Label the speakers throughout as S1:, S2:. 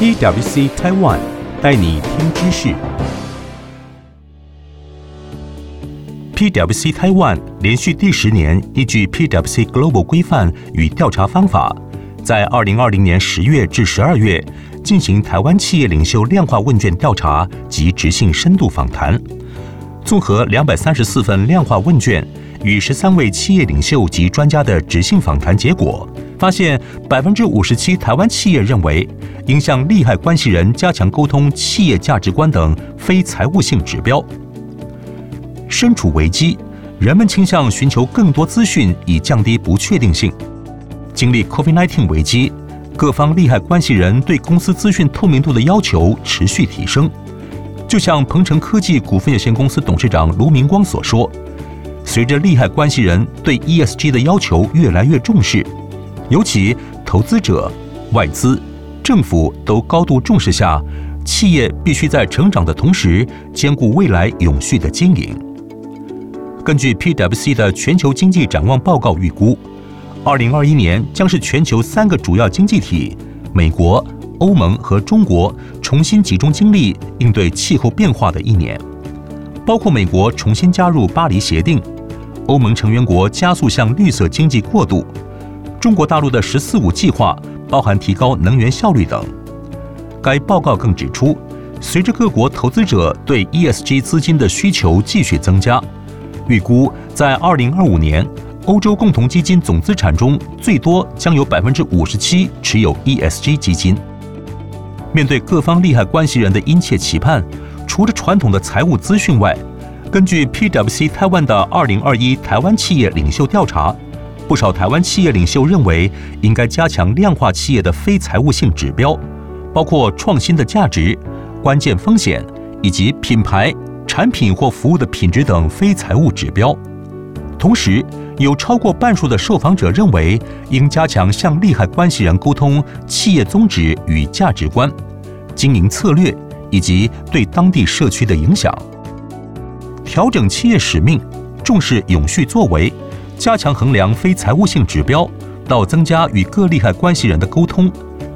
S1: PwC Taiwan 带你听知识。PwC Taiwan 连续第十年依据 PwC Global 规范与调查方法，在二零二零年十月至十二月进行台湾企业领袖量化问卷调查及质性深度访谈，综合两百三十四份量化问卷与十三位企业领袖及专家的质性访谈结果。发现百分之五十七台湾企业认为应向利害关系人加强沟通企业价值观等非财务性指标。身处危机，人们倾向寻求更多资讯以降低不确定性。经历 COVID-19 危机，各方利害关系人对公司资讯透明度的要求持续提升。就像鹏程科技股份有限公司董事长卢明光所说：“随着利害关系人对 ESG 的要求越来越重视。”尤其投资者、外资、政府都高度重视下，企业必须在成长的同时兼顾未来永续的经营。根据 PwC 的全球经济展望报告预估，二零二一年将是全球三个主要经济体——美国、欧盟和中国重新集中精力应对气候变化的一年，包括美国重新加入巴黎协定，欧盟成员国加速向绿色经济过渡。中国大陆的“十四五”计划包含提高能源效率等。该报告更指出，随着各国投资者对 ESG 资金的需求继续增加，预估在2025年，欧洲共同基金总资产中最多将有百分之五十七持有 ESG 基金。面对各方利害关系人的殷切期盼，除了传统的财务资讯外，根据 PwC 台湾的2021台湾企业领袖调查。不少台湾企业领袖认为，应该加强量化企业的非财务性指标，包括创新的价值、关键风险以及品牌、产品或服务的品质等非财务指标。同时，有超过半数的受访者认为，应加强向利害关系人沟通企业宗旨与价值观、经营策略以及对当地社区的影响，调整企业使命，重视永续作为。加强衡量非财务性指标，到增加与各利害关系人的沟通，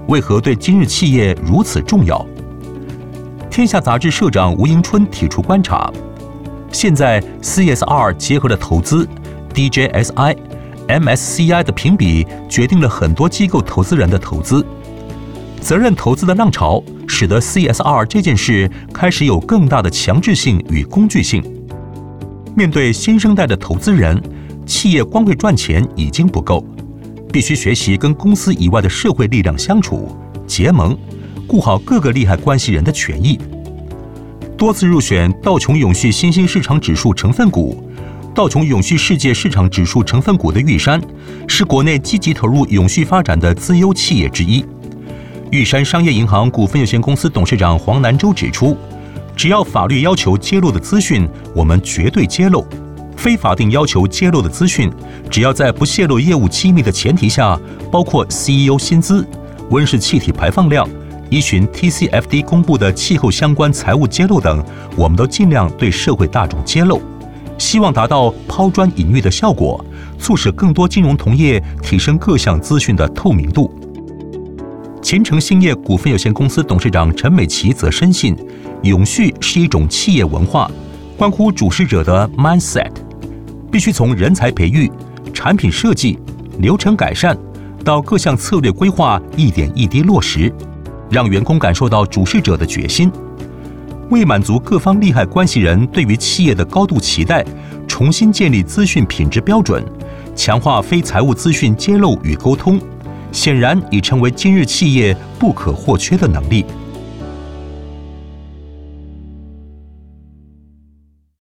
S1: 为何对今日企业如此重要？天下杂志社长吴迎春提出观察：现在 CSR 结合了投资，DJSI、MSCI 的评比决定了很多机构投资人的投资。责任投资的浪潮，使得 CSR 这件事开始有更大的强制性与工具性。面对新生代的投资人。企业光会赚钱已经不够，必须学习跟公司以外的社会力量相处、结盟，顾好各个利害关系人的权益。多次入选道琼永续新兴市场指数成分股、道琼永续世界市场指数成分股的玉山，是国内积极投入永续发展的资优企业之一。玉山商业银行股份有限公司董事长黄南洲指出，只要法律要求揭露的资讯，我们绝对揭露。非法定要求揭露的资讯，只要在不泄露业务机密的前提下，包括 CEO 薪资、温室气体排放量、依循 TCFD 公布的气候相关财务揭露等，我们都尽量对社会大众揭露，希望达到抛砖引玉的效果，促使更多金融同业提升各项资讯的透明度。前程兴业股份有限公司董事长陈美琪则深信，永续是一种企业文化，关乎主事者的 mindset。必须从人才培育、产品设计、流程改善到各项策略规划，一点一滴落实，让员工感受到主事者的决心。为满足各方利害关系人对于企业的高度期待，重新建立资讯品质标准，强化非财务资讯揭露与沟通，显然已成为今日企业不可或缺的能力。